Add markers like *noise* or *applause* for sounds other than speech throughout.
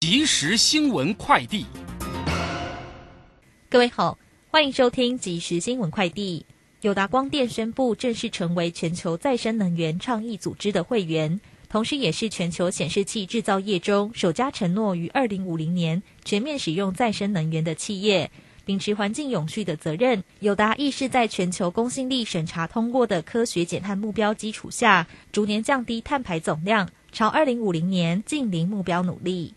即时新闻快递，各位好，欢迎收听即时新闻快递。友达光电宣布正式成为全球再生能源倡议组织的会员，同时也是全球显示器制造业中首家承诺于二零五零年全面使用再生能源的企业。秉持环境永续的责任，友达亦是在全球公信力审查通过的科学减碳目标基础下，逐年降低碳排总量，朝二零五零年近零目标努力。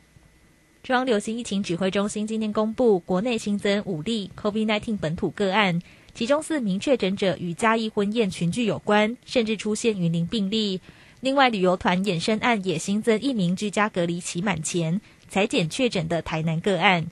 中央流行疫情指挥中心今天公布，国内新增五例 COVID-19 本土个案，其中四名确诊者与嘉义婚宴群聚有关，甚至出现云林病例。另外，旅游团衍生案也新增一名居家隔离期满前裁检确诊的台南个案。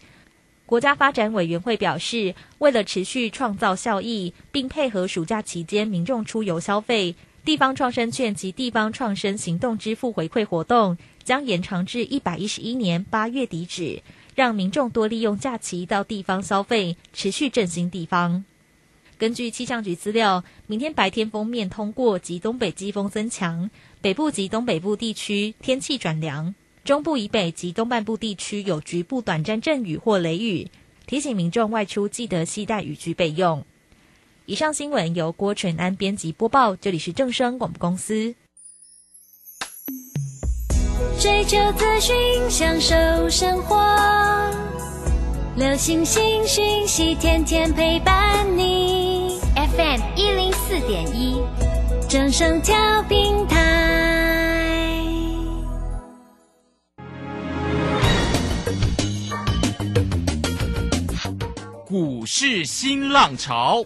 国家发展委员会表示，为了持续创造效益，并配合暑假期间民众出游消费，地方创生券及地方创生行动支付回馈活动。将延长至一百一十一年八月底止，让民众多利用假期到地方消费，持续振兴地方。根据气象局资料，明天白天封面通过及东北季风增强，北部及东北部地区天气转凉，中部以北及东半部地区有局部短暂阵雨或雷雨，提醒民众外出记得携带雨具备用。以上新闻由郭纯安编辑播报，这里是正声广播公司。追求资讯，享受生活。流星星讯息，天天陪伴你。FM 一零四点一，正声调平台。股市新浪潮。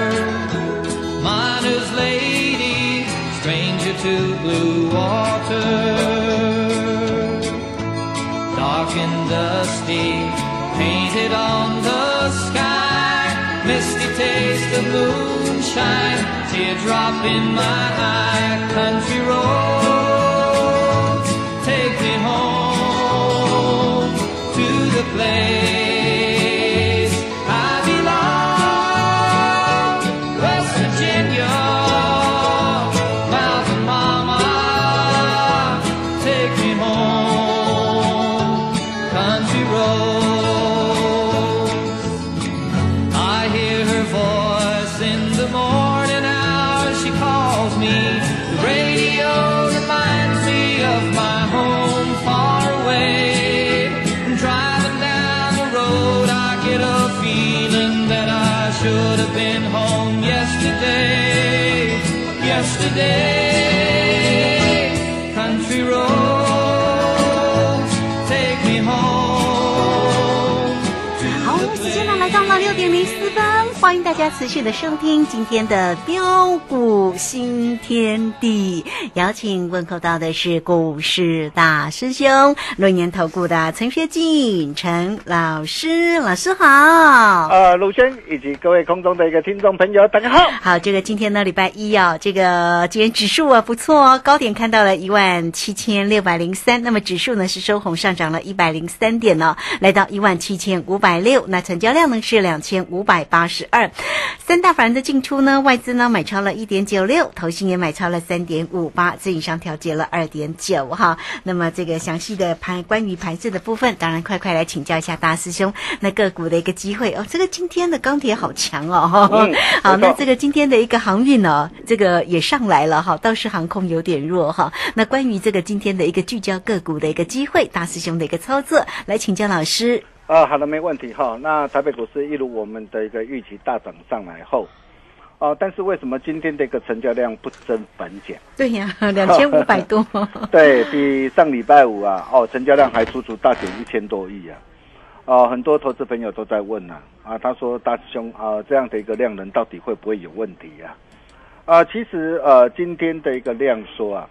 To blue water. Dark and dusty, painted on the sky, misty taste of moonshine, teardrop in my eye, country roads, take me home to the place. today. 欢迎大家持续的收听今天的标股新天地。邀请问候到的是股市大师兄，论年投顾的陈学进陈老师，老师好。呃，陆轩以及各位空中的一个听众朋友，大家好。好，这个今天呢，礼拜一哦，这个今天指数啊不错哦，高点看到了一万七千六百零三，那么指数呢是收红上涨了一百零三点呢，来到一万七千五百六，那成交量呢是两千五百八十二。三大法人的进出呢，外资呢买超了一点九六，投信也买超了三点五八，自营商调节了二点九哈。那么这个详细的盘关于盘势的部分，当然快快来请教一下大师兄，那个股的一个机会哦。这个今天的钢铁好强哦，*laughs* 嗯好，那这个今天的一个航运呢，这个也上来了哈，倒是航空有点弱哈。那关于这个今天的一个聚焦个股的一个机会，大师兄的一个操作，来请教老师。啊，好的，没问题哈。那台北股市一如我们的一个预期大涨上来后，哦、但是为什么今天的一个成交量不增反减？对呀，两千五百多。*laughs* 对比上礼拜五啊，哦，成交量还足足大减一千多亿啊。哦，很多投资朋友都在问呐、啊，他说大师兄啊，这样的一个量能到底会不会有问题呀、啊？其实呃，今天的一个量缩啊，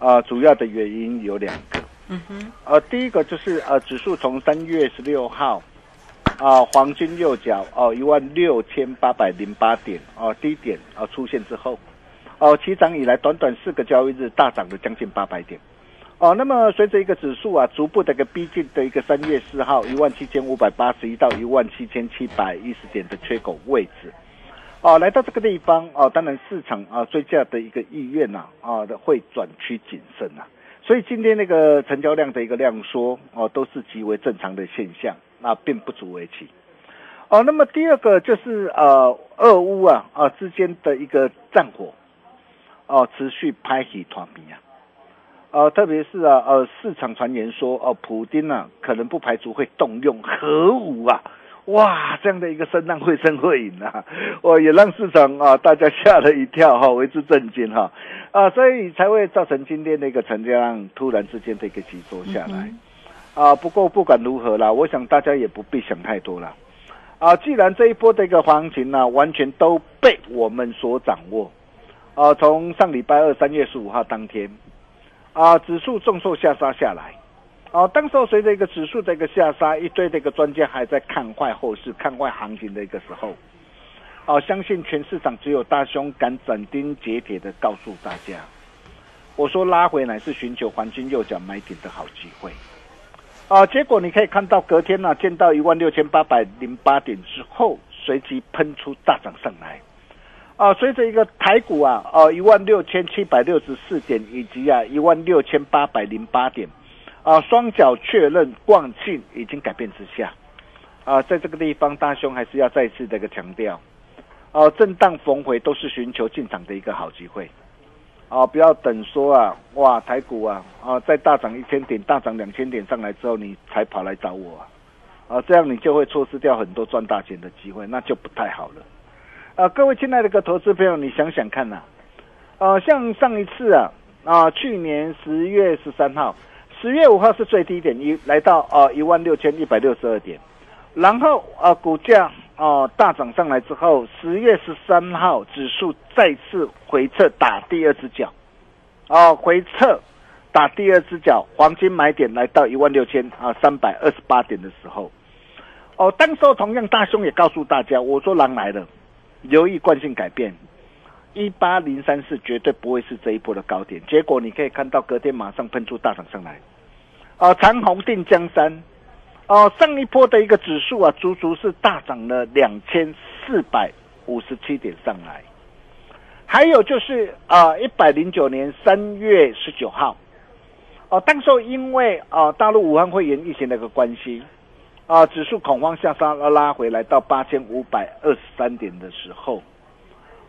啊，主要的原因有两个。嗯哼，呃，第一个就是呃，指数从三月十六号啊、黄金右脚哦一万六千八百零八点哦、低点啊、出现之后，哦、起涨以来短短四个交易日大涨了将近八百点。哦，那么随着一个指数啊逐步的一个逼近的一个三月四号一万七千五百八十一到一万七千七百一十点的缺口位置，哦，来到这个地方哦，当然市场啊追价的一个意愿呐啊的会转趋谨慎呐、所以今天那个成交量的一个量缩哦，都是极为正常的现象，那并不足为奇。哦，那么第二个就是呃，俄乌啊啊之间的一个战火，哦，持续拍起团迷啊，呃，特别是啊呃，市场传言说哦，普丁啊可能不排除会动用核武啊。哇，这样的一个声浪会声会影啊，*laughs* 哦，也让市场啊大家吓了一跳哈、为之震惊哈啊，所以才会造成今天的一个成交量突然之间的一个急缩下来、啊。不过不管如何啦，我想大家也不必想太多了啊。既然这一波的一个行情呢、完全都被我们所掌握啊，从上礼拜二三月十五号当天啊，指数重挫下杀下来。哦，当时候随着一个指数的一个下杀，一堆的一个专家还在看坏后市、看坏行情的一个时候，哦，相信全市场只有大兄敢斩钉截铁的告诉大家，我说拉回乃是寻求黄金右脚买点的好机会。啊，结果你可以看到隔天呢、见到一万六千八百零八点之后，随即喷出大涨上来。啊，随着一个台股啊，呃一万六千七百六十四点，以及啊一万六千八百零八点。啊，双脚确认惯性已经改变之下，啊，在这个地方，大兄还是要再次的一个强调，啊，震荡逢回都是寻求进场的一个好机会，啊，不要等说啊，哇，台股啊，啊，再大涨一千点、大涨两千点上来之后，你才跑来找我啊，啊，这样你就会错失掉很多赚大钱的机会，那就不太好了，啊，各位亲爱的个投资朋友，你想想看呐、啊，像上一次啊，啊，去年十月十三号。十月五号是最低点，一来到呃一万六千一百六十二点，然后呃股价哦、大涨上来之后，十月十三号指数再次回撤打第二只脚，哦回撤打第二只脚，黄金买点来到一万六千啊三百二十八点的时候，哦当时候同样大兄也告诉大家，我说狼来了，留意惯性改变。一八零三四绝对不会是这一波的高点，结果你可以看到隔天马上喷出大涨上来，啊，长虹定江山，哦、上一波的一个指数啊，足足是大涨了两千四百五十七点上来，还有就是啊，一百零九年三月十九号，哦、当时候因为啊大陆武汉肺炎疫情的一个关系，啊，指数恐慌下杀拉拉回来到八千五百二十三点的时候。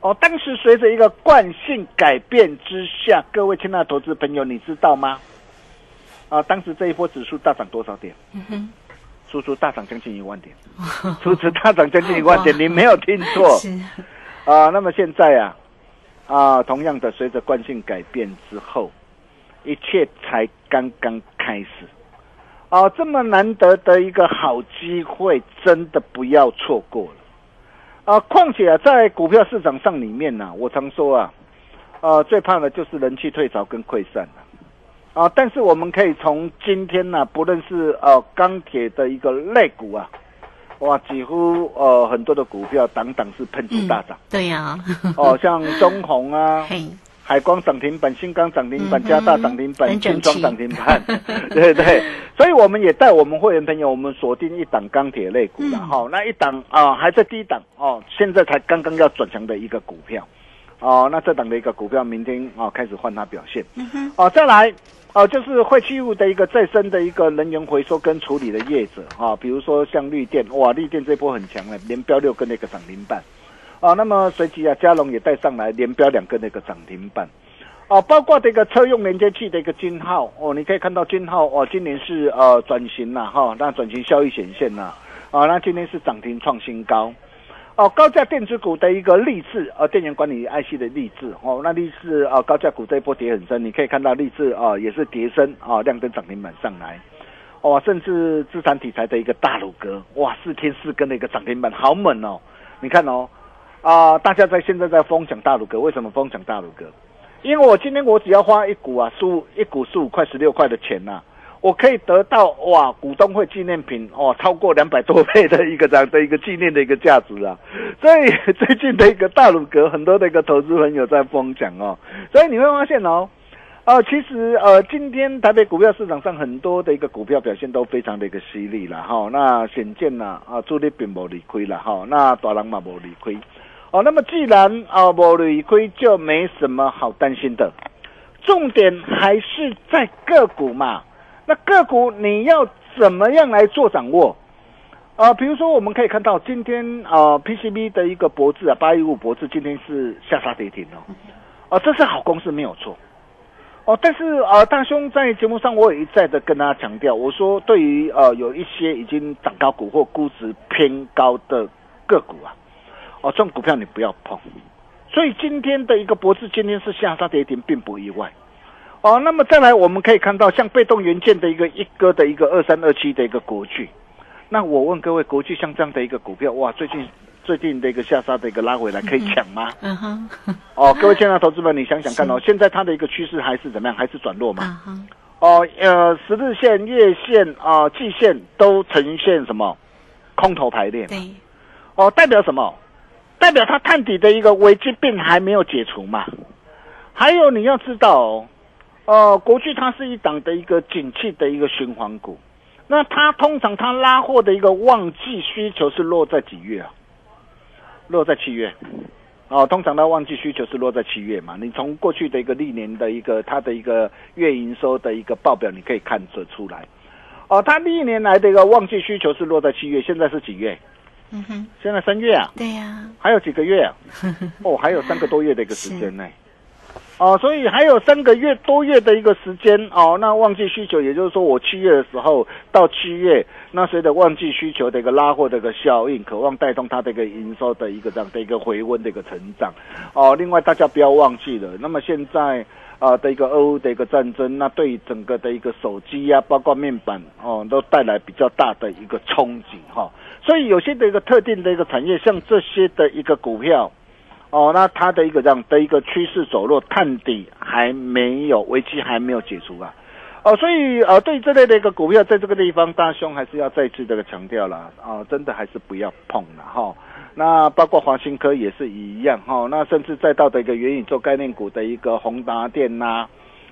哦，当时随着一个惯性改变之下，各位亲爱的投资朋友，你知道吗？啊，当时这一波指数大涨多少点？足足大涨将近一万点，*laughs* 足足大涨将近一万点，你没有听错 *laughs* 是，啊。那么现在啊，啊，同样的，随着惯性改变之后，一切才刚刚开始。啊，这么难得的一个好机会，真的不要错过了。啊，况且啊，在股票市场上里面呢、我常说啊，呃，最怕的就是人气退潮跟溃散啊。啊，但是我们可以从今天呢、不论是呃钢铁的一个类股啊，哇，几乎呃很多的股票档档是喷出大涨、对呀、*laughs* 哦，像中红啊，海光涨停板，新钢涨停板，加大涨停板金，装涨停板，*laughs* 对对。所以我们也带我们会员朋友，我们锁定一档钢铁类股了嗯。哈、那一档啊、还在低档哦，现在才刚刚要转强的一个股票哦，那这档的一个股票明天啊、开始换它表现。哦，再来哦，就是废弃物的一个再生的一个能源回收跟处理的业者啊、比如说像绿电，哇，绿电这波很强了，连标六根那个涨停板。哦，那么随即啊，嘉龙也带上来连标两根那个涨停板。哦，包括这个车用连接器的一个金号哦，你可以看到金号哦，今年是呃转型了哈，那转型效益显现了啊，那今天是涨停创新高。哦，高价电子股的一个励志，呃，电源管理 IC 的励志，哦，那励志啊、高价股这一波跌很深，你可以看到励志啊、也是跌升啊、亮灯涨停板上来，哇、甚至资产题材的一个大鲁格，哇，四天四根的一个涨停板，好猛哦！你看哦，啊、大家在现在在疯抢大鲁格，为什么疯抢大鲁格？因为我今天我只要花一股啊，十五一股十五块十六块的钱呐、我可以得到哇股东会纪念品哦，超过两百多倍的一个这样的一个纪念的一个价值啊。所以 *laughs* 最近的一个大鲁阁，很多的一个投资朋友在疯抢哦，所以你会发现哦。呃，其实呃，今天台北股票市场上很多的一个股票表现都非常的一个犀利了哈。那显见呐啊，主力并无理亏了哈，那大人嘛无理亏。哦，那么既然啊无理亏，就没什么好担心的。重点还是在个股嘛。那个股你要怎么样来做掌握？啊、比如说我们可以看到今天啊、PCB 的一个博智啊，八一五博智今天是下杀跌停哦，哦、这是好公司没有错。哦，但是呃，大兄在节目上我也一再的跟大家强调，我说对于呃有一些已经涨高股或估值偏高的个股啊，哦，这种股票你不要碰。所以今天的一个博智今天是下杀跌停，并不意外。哦，那么再来我们可以看到，像被动元件的一个一哥的一个二三二七的一个国巨，那我问各位，国巨像这样的一个股票，哇，最近最近的一个下杀的一个拉回来，可以抢吗？嗯哼，哦，各位亲爱的投资们，你想想看哦，*laughs* 现在它的一个趋势还是怎么样？还是转弱嘛？啊哈，哦，呃，十日线、月线啊、季线都呈现什么空头排列嘛？对，哦，代表什么？代表它探底的一个危机病还没有解除嘛。还有你要知道哦，呃，国巨它是一档的一个景气的一个循环股，那它通常它拉货的一个旺季需求是落在几月啊？落在七月。哦，通常它旺季需求是落在七月嘛？你从过去的一个历年的一个它的一个月营收的一个报表，你可以看得出来。哦，它历年来的一个旺季需求是落在七月，现在是几月？嗯哼，现在三月啊，对呀，还有几个月啊？*laughs* 哦，还有三个多月的一个时间呢。哦，所以还有三个月多月的一个时间哦。那旺季需求，也就是说我七月的时候到七月，那随着旺季需求的一个拉货的一个效应，渴望带动它的一个营收的一个这样的一个回温的一个成长。哦，另外大家不要忘记了，那么现在。啊的一个俄乌的一个战争，那对整个的一个手机呀、包括面板哦，都带来比较大的一个冲击哈、所以有些的一个特定的一个产业，像这些的一个股票，哦，那它的一个这样的一个趋势走弱，探底还没有，危机还没有解除啊。哦，所以呃，对这类的一个股票，在这个地方，大兄还是要再次这个强调了啊、真的还是不要碰了哈、那包括华新科也是一样哈、那甚至再到的一个元宇宙概念股的一个宏达电呐、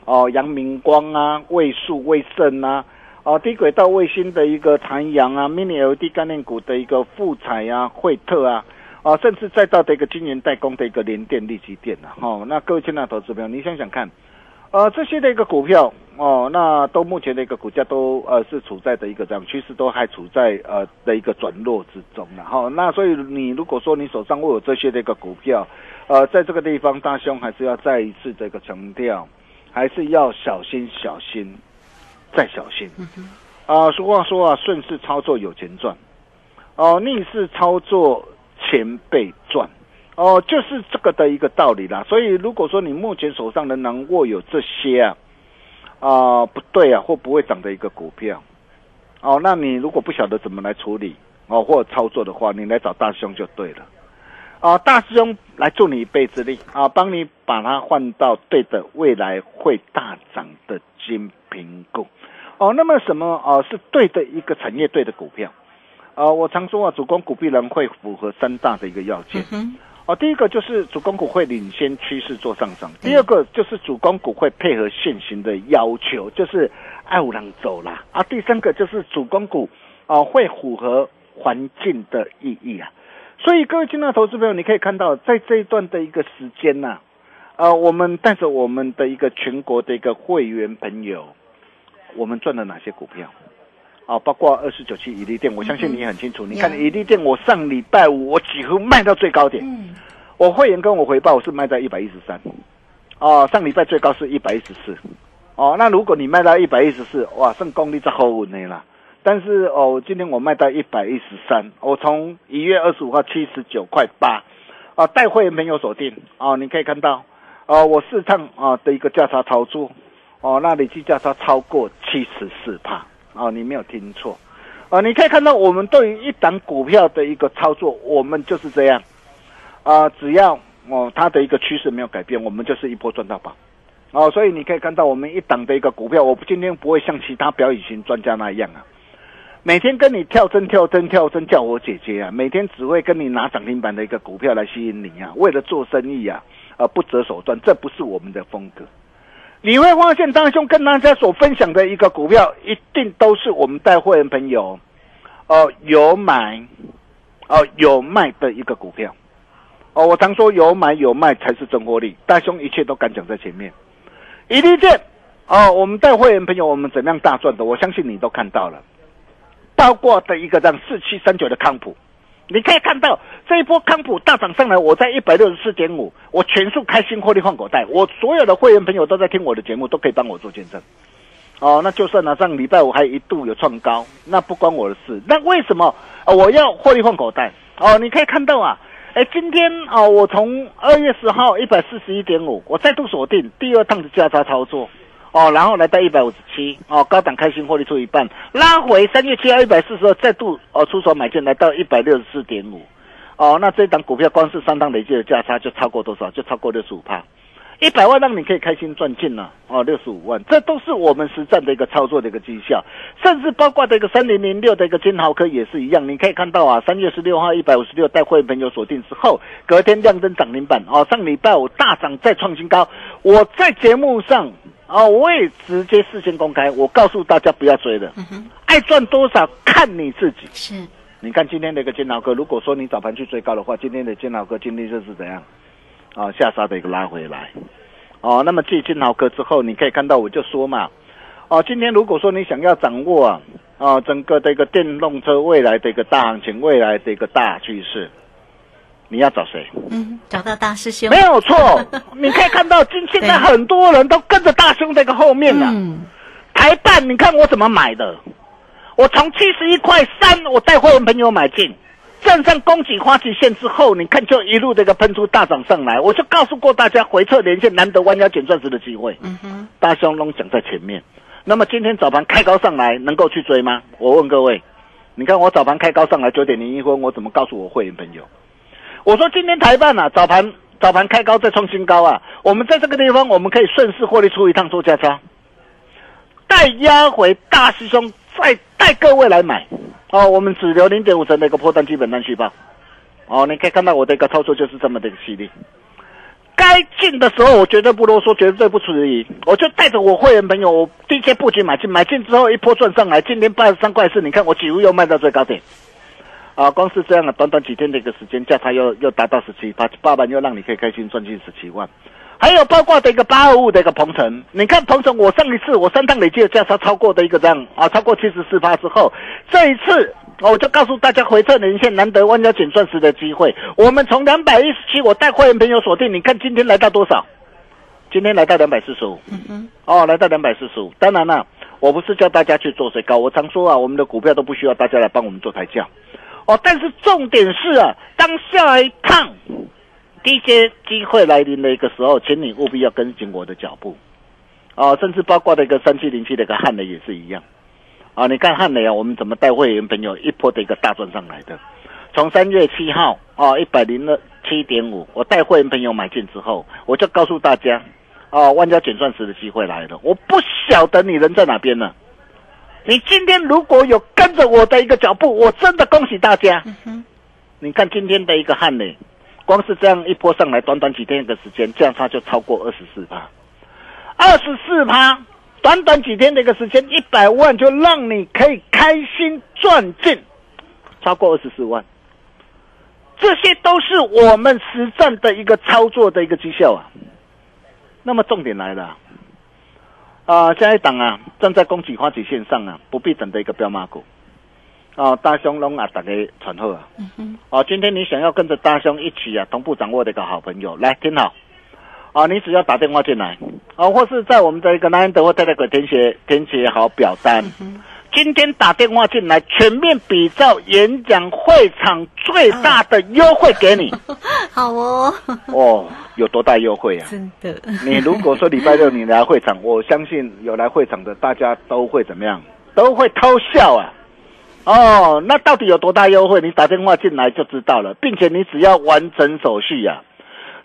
哦，阳明光啊，位数、位盛呐、哦，低轨道卫星的一个残阳啊，mini LED 概念股的一个富彩啊、惠特啊，啊，甚至再到的一个晶圆代工的一个联电、立积电啊，哈、那各位亲爱的投资朋友，你想想看，呃，这些的一个股票哦，那都目前的一个股价都呃是处在的一个这样趋势，都还处在呃的一个转弱之中然后那所以你如果说你手上握有这些的一个股票，呃，在这个地方，大兄还是要再一次这个强调，还是要小心、小心再小心。啊、俗话说啊，顺势操作有钱赚，哦、逆势操作钱被赚。哦，就是这个的一个道理啦。所以，如果说你目前手上仍然握有这些啊，啊、不对啊，或不会涨的一个股票，哦，那你如果不晓得怎么来处理哦，或操作的话，你来找大师兄就对了。啊，大师兄来助你一臂之力啊，帮你把它换到对的未来会大涨的金苹果。哦，那么什么啊是对的一个产业对的股票？啊，我常说啊，主攻股必然会符合三大的一个要件。嗯哦，第一个就是主攻股会领先趋势做上涨，第二个就是主攻股会配合现行的要求，就是爱五郎走啦啊，第三个就是主攻股啊会符合环境的意义啊。所以各位亲爱的投资朋友，你可以看到在这一段的一个时间呐、呃，我们带着我们的一个全国的一个会员朋友，我们赚了哪些股票？啊，包括二十九期伊利店，我相信你也很清楚。你看伊利店，我上礼拜五我几乎卖到最高点，嗯，我会员跟我回报我是卖在一百一十三，哦，上礼拜最高是一百一十四，哦，那如果你卖到一百一十四，哇，剩功力在后五内啦。但是哦，今天我卖到一百一十三，我从一月二十五号七十九块八，啊，带会员朋友锁定，哦，你可以看到，哦，我市场啊的一个价差操作，哦，那累计价差超过七十四帕，哦，你没有听错，啊，你可以看到我们对于一档股票的一个操作，我们就是这样，啊，只要哦它的一个趋势没有改变，我们就是一波赚到宝。哦，所以你可以看到我们一档的一个股票，我今天不会像其他表演型专家那样啊，每天跟你跳针跳针跳针叫我姐姐啊，每天只会跟你拿涨停板的一个股票来吸引你啊，为了做生意啊，呃不择手段，这不是我们的风格。你会发现，大兄跟大家所分享的一个股票，一定都是我们带会员朋友，哦、有买，哦、有卖的一个股票。哦，我常说有买有卖才是真获利，大兄一切都敢讲在前面。一利店，哦，我们带会员朋友我们怎么样大赚的，我相信你都看到了。包括的一个让四七三九的康普，你可以看到这一波康普大涨上来，我在一百六十四点五，我全数开新获利换口袋，我所有的会员朋友都在听我的节目，都可以帮我做见证。哦，那就算呢，上礼拜五还一度有创高，那不关我的事。那为什么、我要获利换口袋？哦，你可以看到啊，哎，今天啊、我从二月十号一百四十一点五，我再度锁定第二趟的价差操作。哦，然后来到一百五十七，哦，高档开心获利出一半，拉回三月七号一百四十二，再度哦出手买进，来到一百六十四点五，哦，那这档股票光是三档累计的价差就超过多少？就超过六十五帕，一百万让你可以开心赚进了哦，六十五万，这都是我们实战的一个操作的一个绩效，甚至包括这个三零零六的一个金豪科也是一样，你可以看到啊，三月十六号一百五十六带会员朋友锁定之后，隔天亮灯涨停板哦，上礼拜五大涨再创新高，我在节目上。哦，我也直接事先公开，我告诉大家不要追了，爱赚多少看你自己。是，你看今天的一个金老哥，如果说你早盘去追高的话，今天的金老哥今天就是怎样啊下杀的一个拉回来。哦，那么继金老哥之后，你可以看到我就说嘛，哦，今天如果说你想要掌握啊啊整个的一个电动车未来的一个大行情，未来的一个大趋势，你要找谁？嗯，找到大师兄没，有错，*laughs* 你可以看到今现在很多人都跟着大兄这个后面了。嗯，台办，你看我怎么买的？我从七十一块三，我带会员朋友买进，站上供给花旗线之后，你看就一路这个喷出大涨上来。我就告诉过大家，回撤连线难得弯腰捡钻石的机会。嗯哼，大兄龙讲在前面。那么今天早盘开高上来，能够去追吗？我问各位，你看我早盘开高上来九点零一分，我怎么告诉我会员朋友？我说今天台办啊，早盘早盘开高再创新高啊，我们在这个地方我们可以顺势获利出一趟做价差，带压回大师兄再带各位来买。哦，我们只留零点五成的一个破单基本单续报。哦，你可以看到我的一个操作就是这么的一个犀利。该进的时候，我绝对不啰嗦，绝对不迟疑，我就带着我会员朋友，我低阶布局买进，买进之后一波赚上来，今天八十三块四，你看我几乎又卖到最高点，啊，光是这样的短短几天的一个时间，价差又又达到十七，八八万又让你可以开心赚进十七万，还有包括的一个八二五的一个鹏程，你看鹏程，我上一次我三趟累计的价差超过的一个这样啊，超过七十四趴之后，这一次。我就告诉大家，回撤连线难得弯腰捡钻石的机会。我们从两百一十七，我带会员朋友锁定，你看今天来到多少？今天来到两百四十五。哦，来到两百四十五。当然了，我不是叫大家去做最高，我常说啊，我们的股票都不需要大家来帮我们做抬轿。哦，但是重点是啊，当下一趟低阶机会来临的一个时候，请你务必要跟紧我的脚步。哦，甚至包括的一个三七零七的一个汉雷也是一样。啊，你看汉雷啊，我们怎么带会员朋友一波的一个大赚上来的？从三月七号啊，一百零二七点五，我带会员朋友买进之后，我就告诉大家，哦，万家捡钻石的机会来了。我不晓得你人在哪边呢？你今天如果有跟着我的一个脚步，我真的恭喜大家。你看今天的一个汉雷，光是这样一波上来，短短几天的时间，这样它就超过二十四趴，二十四趴，短短几天的一个时间，一百万就让你可以开心赚进超过二十四万，这些都是我们实战的一个操作的一个绩效啊。那么重点来了。啊，下一档啊，站在供给花旗线上啊，不必等的一个标马股。哦，大兄龙啊，大家传后啊。哦，今天你想要跟着大兄一起啊，同步掌握的一个好朋友，来听好。啊，你只要打电话进来，啊，或是在我们的一个南安德或泰泰股填写填写好表单。今天打电话进来，全面比照演讲会场最大的优惠给你。*laughs* 好哦，哦，有多大优惠啊？真的，你如果说礼拜六你来会场，我相信有来会场的大家都会怎么样？都会偷笑啊！哦，那到底有多大优惠？你打电话进来就知道了，并且你只要完成手续呀、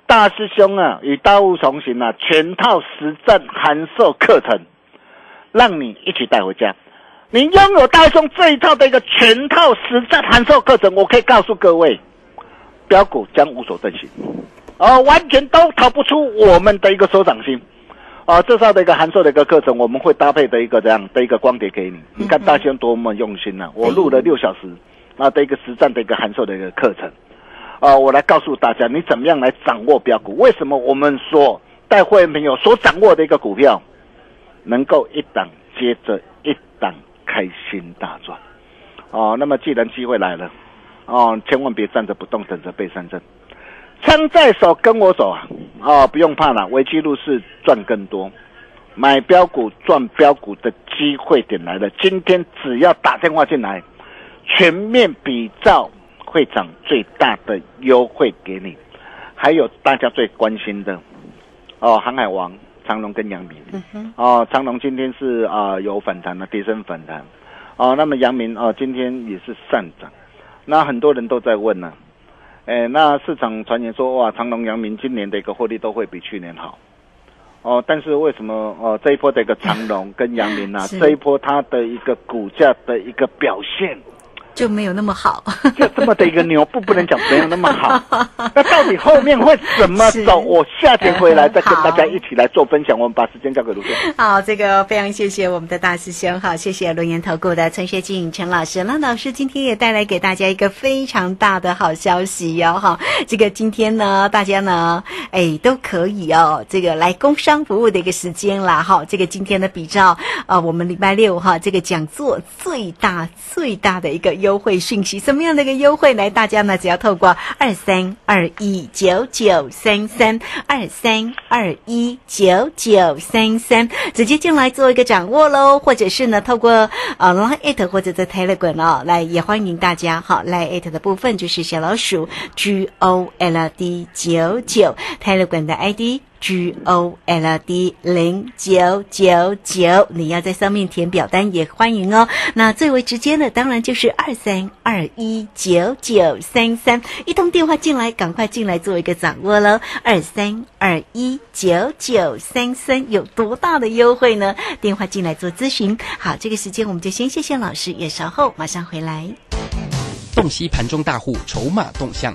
大师兄啊，与大物同行啊，全套实战函授课程，让你一起带回家。你拥有大师兄这一套的一个全套实战函授课程，我可以告诉各位，标股将无所遁形。哦，完全都逃不出我们的一个手掌心。啊，这套的一个函授的一个课程，我们会搭配的一个这样的一个光碟给你。你看大兄多么用心呐、我录了六小时，那的一个实战的一个函授的一个课程。啊，我来告诉大家，你怎么样来掌握标股？为什么我们说带会员朋友所掌握的一个股票，能够一档接着开心大赚？哦，那么既然机会来了，哦，千万别站着不动，等着被三振。枪在手，跟我走啊！哦，不用怕了，危机入市赚更多，买标股赚标股的机会点来了。今天只要打电话进来，全面比照会长最大的优惠给你，还有大家最关心的哦，航海王长隆跟阳明。哦，长隆今天是啊、有反弹的，跌升反弹。哦，那么阳明哦今天也是上涨。那很多人都在问呢、哎，那市场传言说哇，长隆、阳明今年的一个获利都会比去年好。哦，但是为什么哦这一波的一个长隆跟阳明啊，*laughs* 是这一波它的一个股价的一个表现，就没有那么好。*laughs* 就这么的一个牛，不不能讲没有那么好。*laughs* 那到底后面会怎么走？我下节回来再跟大家一起来做分享。我们把时间交给卢哥。好，这个非常谢谢我们的大师兄，好，谢谢龙岩投顾的陈学静陈老师，那老师今天也带来给大家一个非常大的好消息哟、哈，这个今天呢，大家呢，哎，都可以哦，这个来工商服务的一个时间啦，哈，这个今天呢，比照呃我们礼拜六哈这个讲座最大最大的一个优惠讯息，什么样的一个优惠来？大家呢只要透过二三二一九九三三二三二一九九三三直接进来做一个掌握喽，或者是呢透过呃 Line it 或者在 Telegram 哦，来也欢迎大家好 Line it 的部分就是小老鼠 G O L D 九九 Telegram 的 ID。G O L D 零九九九，你要在上面填表单也欢迎哦。那最为直接的当然就是二三二一九九三三，一通电话进来，赶快进来做一个掌握喽。二三二一九九三三有多大的优惠呢？电话进来做咨询。好，这个时间我们就先谢谢老师，也稍后马上回来。洞悉盘中大户筹码动向，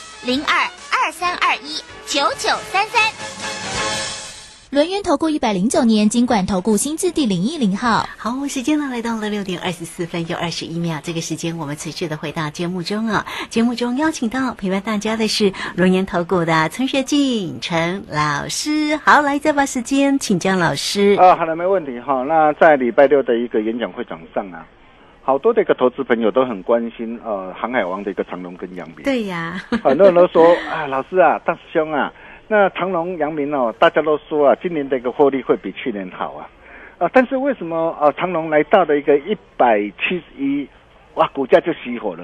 零二二三二一九九三三。轮源投顾一百零九年金管投顾新字第零一零号。好，时间呢来到了六点二十四分又二十一秒，这个时间我们持续的回到节目中啊。节目中邀请到陪伴大家的是轮源投顾的陈学进陈老师。好，来再把时间请江老师。啊，好了，没问题哈。那在礼拜六的一个演讲会场上啊，好多的一个投资朋友都很关心呃航海王的一个长龙跟阳明。对呀，*laughs* 很多人都说啊，老师啊，大师兄啊，那长隆、阳明哦，大家都说啊，今年的一个获利会比去年好啊，啊，但是为什么啊，长隆来到了一个一百七十一，哇，股价就熄火了。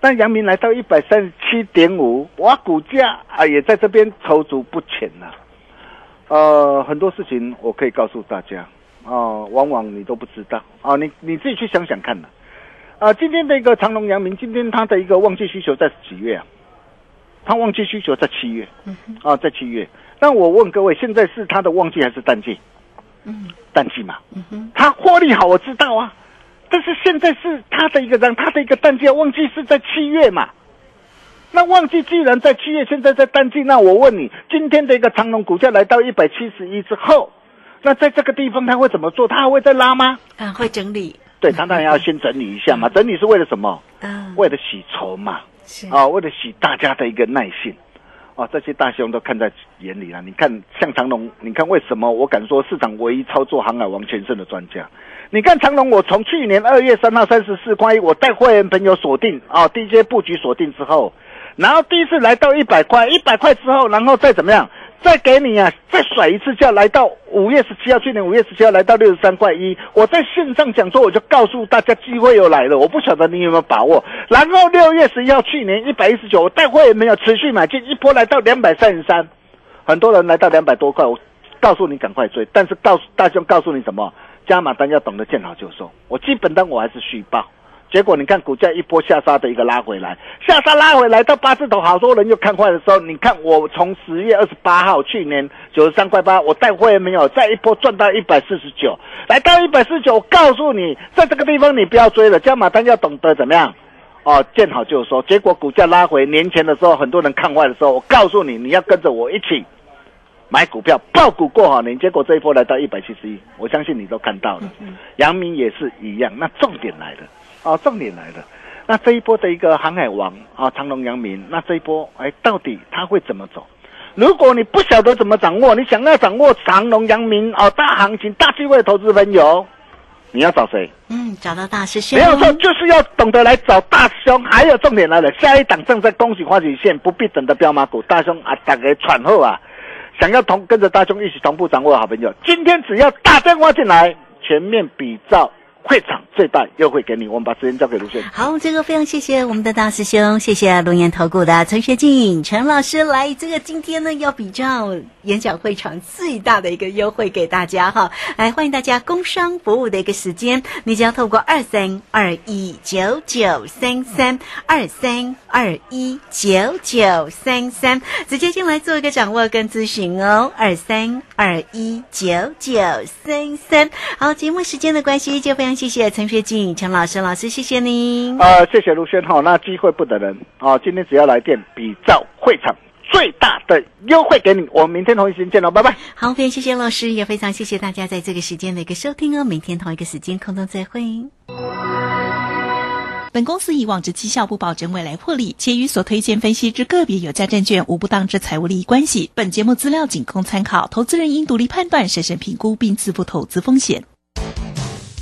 那阳明来到一百三十七点五，哇，股价啊也在这边踌躇不前呐、呃，很多事情我可以告诉大家哦、往往你都不知道啊、你你自己去想想看呐、啊。今天的一个长隆、阳明，今天它的一个旺季需求在几月啊？它旺季需求在七月，啊，在七月。那我问各位，现在是它的旺季还是淡季？嗯淡季嘛。嗯哼，它获利好，我知道啊。但是现在是它的一个让它的一个淡季旺季是在七月嘛？那旺季既然在七月，现在在淡季，那我问你，今天的一个长隆股价来到一百七十一之后，那在这个地方他会怎么做？他还会再拉吗？啊，会整理，对，他当然要先整理一下嘛。整理是为了什么？嗯，为了洗筹嘛。是啊，为了洗大家的一个耐性，啊，这些大兄都看在眼里了。你看，像长隆，你看为什么我敢说市场唯一操作航海王全胜的专家？你看长隆，我从去年二月三号三十四块一，我带会员朋友锁定啊第一阶布局锁定之后，然后第一次来到一百块，一百块之后，然后再怎么样？再给你啊，再甩一次价，来到五月十七号，去年五月十七号来到六十三块一。我在线上讲座，我就告诉大家机会又来了，我不晓得你有没有把握。然后六月十一号，去年一百一十九，我带会员没有持续买进，一波来到两百三十三，很多人来到两百多块，我告诉你赶快追，但是告诉大兄告诉你什么？加码单要懂得见好就收，我基本单我还是续报。结果你看股价一波下杀的一个拉回来，下杀拉回来到八字头，好多人又看坏的时候，你看我从十月二十八号去年九十三块八，我带会员没有，再一波赚到一百四十九，来到一百四十九，我告诉你，在这个地方你不要追了，加码单要懂得怎么样哦，见好就收。结果股价拉回年前的时候，很多人看坏的时候，我告诉你，你要跟着我一起买股票，爆股过好年，结果这一波来到一百七十一，我相信你都看到了。阳明也是一样，那重点来了。哦，重点来了。那这一波的一个航海王啊，长隆、阳明，那这一波哎，到底它会怎么走？如果你不晓得怎么掌握，你想要掌握长隆、阳明哦大行情、大机会的投资朋友，你要找谁？嗯，找到大师兄，没有错，就是要懂得来找大师兄。还有重点来了，下一档正在恭喜花旗线，不必等的彪马股，大兄啊，大家喘后啊，想要同跟着大兄一起同步掌握的好朋友，今天只要打电话进来，全面比照。会场最大优惠给你，我们把时间交给卢轩。好，这个非常谢谢我们的大师兄，谢谢龙岩投顾的陈学进陈老师来，这个今天呢要比照演讲会场最大的一个优惠给大家哈，来欢迎大家工商服务的一个时间，你只要透过二三二一九九三三二三二一九九三三直接进来做一个掌握跟咨询哦，二三二一九九三三。好，节目时间的关系就非常。谢谢陈学静陈老师，老师谢谢您。呃，谢谢卢轩哈，那机会不等人啊，今天只要来电，比照会场最大的优惠给你。我们明天同一时间见喽，拜拜。好，非常谢谢老师，也非常谢谢大家在这个时间的一个收听哦。明天同一个时间空中再会。本公司以往之绩效不保证未来获利，且与所推荐分析之个别有价证券无不当之财务利益关系。本节目资料仅供参考，投资人应独立判断、审慎评估并自负投资风险。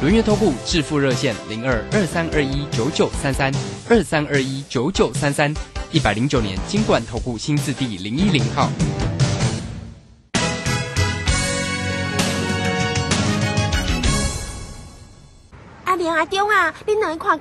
轮月投顾致富热线零二二三二一九九三三二三二一九九三三一百零九年金管投顾新字第零一零号。阿莲阿中啊，你两看